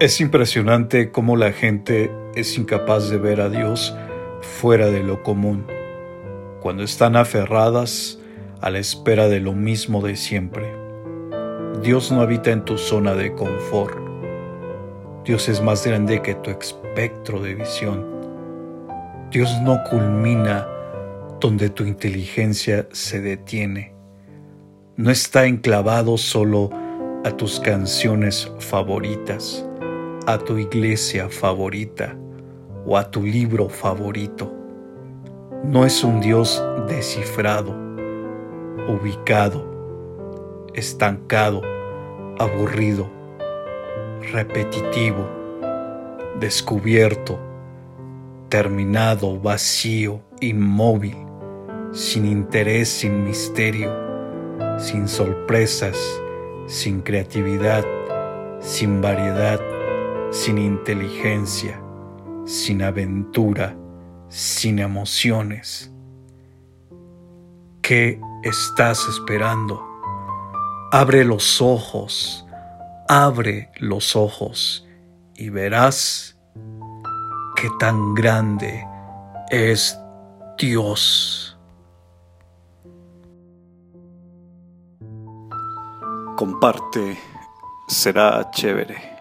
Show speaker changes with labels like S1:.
S1: Es impresionante cómo la gente es incapaz de ver a Dios fuera de lo común, cuando están aferradas a la espera de lo mismo de siempre. Dios no habita en tu zona de confort. Dios es más grande que tu espectro de visión. Dios no culmina donde tu inteligencia se detiene. No está enclavado solo a tus canciones favoritas a tu iglesia favorita o a tu libro favorito. No es un Dios descifrado, ubicado, estancado, aburrido, repetitivo, descubierto, terminado, vacío, inmóvil, sin interés, sin misterio, sin sorpresas, sin creatividad, sin variedad, sin inteligencia, sin aventura, sin emociones. ¿Qué estás esperando? Abre los ojos, abre los ojos y verás qué tan grande es Dios. Comparte, será chévere.